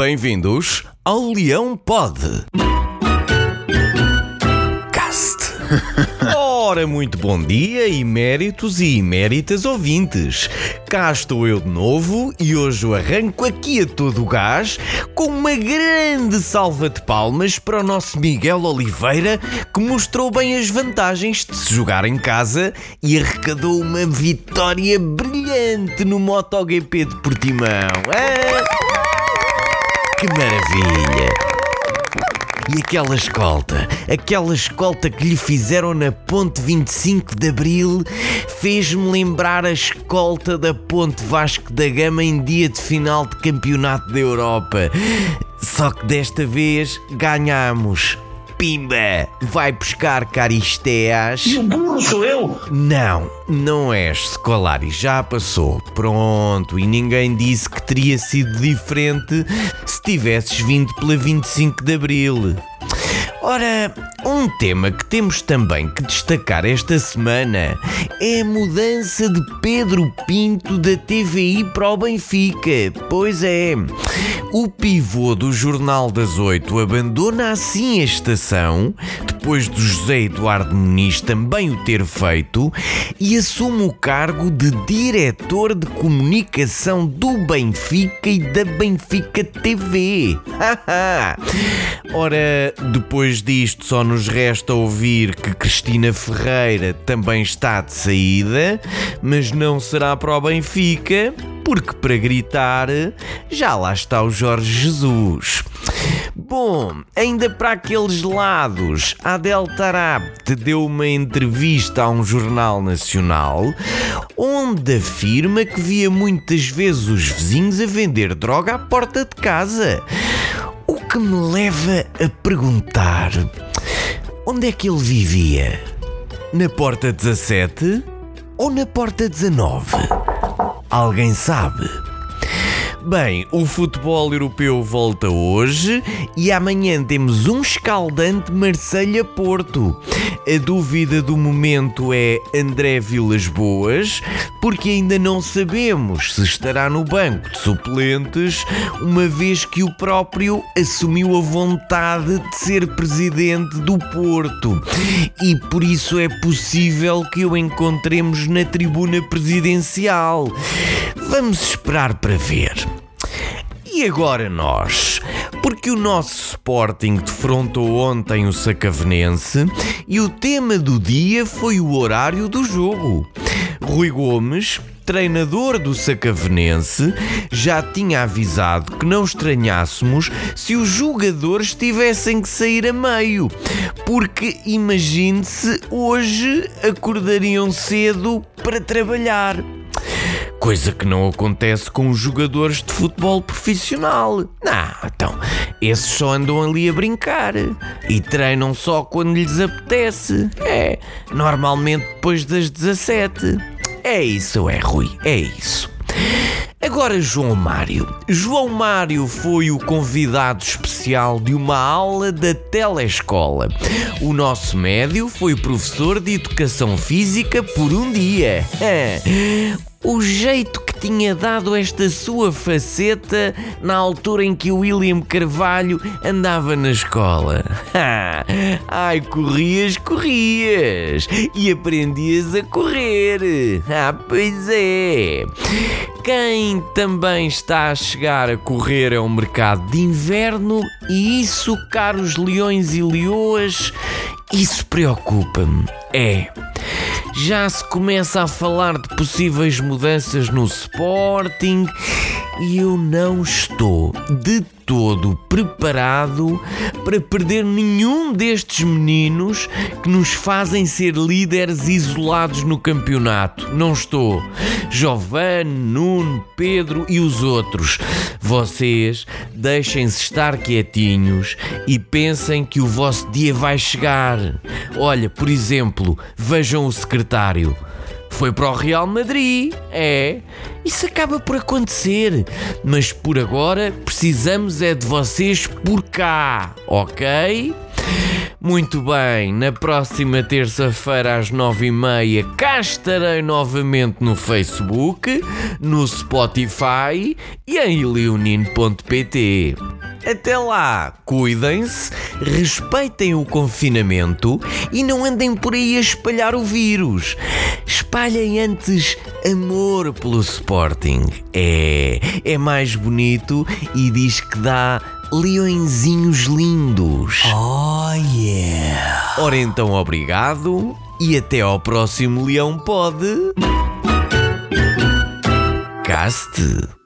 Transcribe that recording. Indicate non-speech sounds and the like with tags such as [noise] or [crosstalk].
Bem-vindos ao Leão Pod. Cast. [laughs] Ora, muito bom dia, eméritos e eméritas ouvintes. Cá estou eu de novo e hoje eu arranco aqui a todo o gás com uma grande salva de palmas para o nosso Miguel Oliveira que mostrou bem as vantagens de se jogar em casa e arrecadou uma vitória brilhante no MotoGP de Portimão. Ah! Que maravilha! E aquela escolta, aquela escolta que lhe fizeram na Ponte 25 de Abril, fez-me lembrar a escolta da Ponte Vasco da Gama em dia de final de Campeonato da Europa. Só que desta vez ganhamos. Pimba! Vai buscar Caristeas. E o burro sou eu? Não, não és Scolari, já passou. Pronto, e ninguém disse que teria sido diferente se tivesses vindo pela 25 de Abril. Ora, um tema que temos também que destacar esta semana é a mudança de Pedro Pinto da TVI para o Benfica. Pois é, o pivô do Jornal das Oito abandona assim a estação, depois do José Eduardo Muniz também o ter feito, e assume o cargo de diretor de comunicação do Benfica e da Benfica TV. [laughs] Ora, depois disto só nos resta ouvir que Cristina Ferreira também está de saída, mas não será para o Benfica, porque para gritar já lá está o Jorge Jesus. Bom, ainda para aqueles lados, Adel Tarabt deu uma entrevista a um jornal nacional onde afirma que via muitas vezes os vizinhos a vender droga à porta de casa. O que me leva a perguntar: onde é que ele vivia? Na porta 17 ou na porta 19? Alguém sabe? Bem, o futebol europeu volta hoje e amanhã temos um escaldante Marselha-Porto. A dúvida do momento é André Vilas Boas, porque ainda não sabemos se estará no banco de suplentes, uma vez que o próprio assumiu a vontade de ser presidente do Porto. E por isso é possível que o encontremos na tribuna presidencial. Vamos esperar para ver. E agora nós? Porque o nosso Sporting defrontou ontem o Sacavenense e o tema do dia foi o horário do jogo. Rui Gomes, treinador do Sacavenense, já tinha avisado que não estranhássemos se os jogadores tivessem que sair a meio, porque imagine-se hoje acordariam cedo para trabalhar. Coisa que não acontece com os jogadores de futebol profissional. Não, então, esses só andam ali a brincar e treinam só quando lhes apetece. É, normalmente depois das 17. É isso, é Rui, é isso. Agora João Mário. João Mário foi o convidado especial de uma aula da telescola. O nosso médio foi professor de educação física por um dia. O jeito que tinha dado esta sua faceta na altura em que o William Carvalho andava na escola. [laughs] Ai, corrias, corrias e aprendias a correr. Ah, pois é. Quem também está a chegar a correr é o mercado de inverno e isso, caros leões e leoas, isso preocupa-me. É já se começa a falar de possíveis mudanças no Sporting. E eu não estou de todo preparado para perder nenhum destes meninos que nos fazem ser líderes isolados no campeonato. Não estou. Giovanni, Nuno, Pedro e os outros. Vocês deixem-se estar quietinhos e pensem que o vosso dia vai chegar. Olha, por exemplo, vejam o secretário foi para o Real Madrid. É, isso acaba por acontecer. Mas por agora precisamos é de vocês por cá, ok? Muito bem, na próxima terça-feira às nove e meia cá estarei novamente no Facebook, no Spotify e em leonino.pt. Até lá, cuidem-se, respeitem o confinamento e não andem por aí a espalhar o vírus. Espalhem antes amor pelo Sporting. É, é mais bonito e diz que dá leõezinhos lindos. Oh yeah! Ora então, obrigado e até ao próximo Leão Pode. Caste.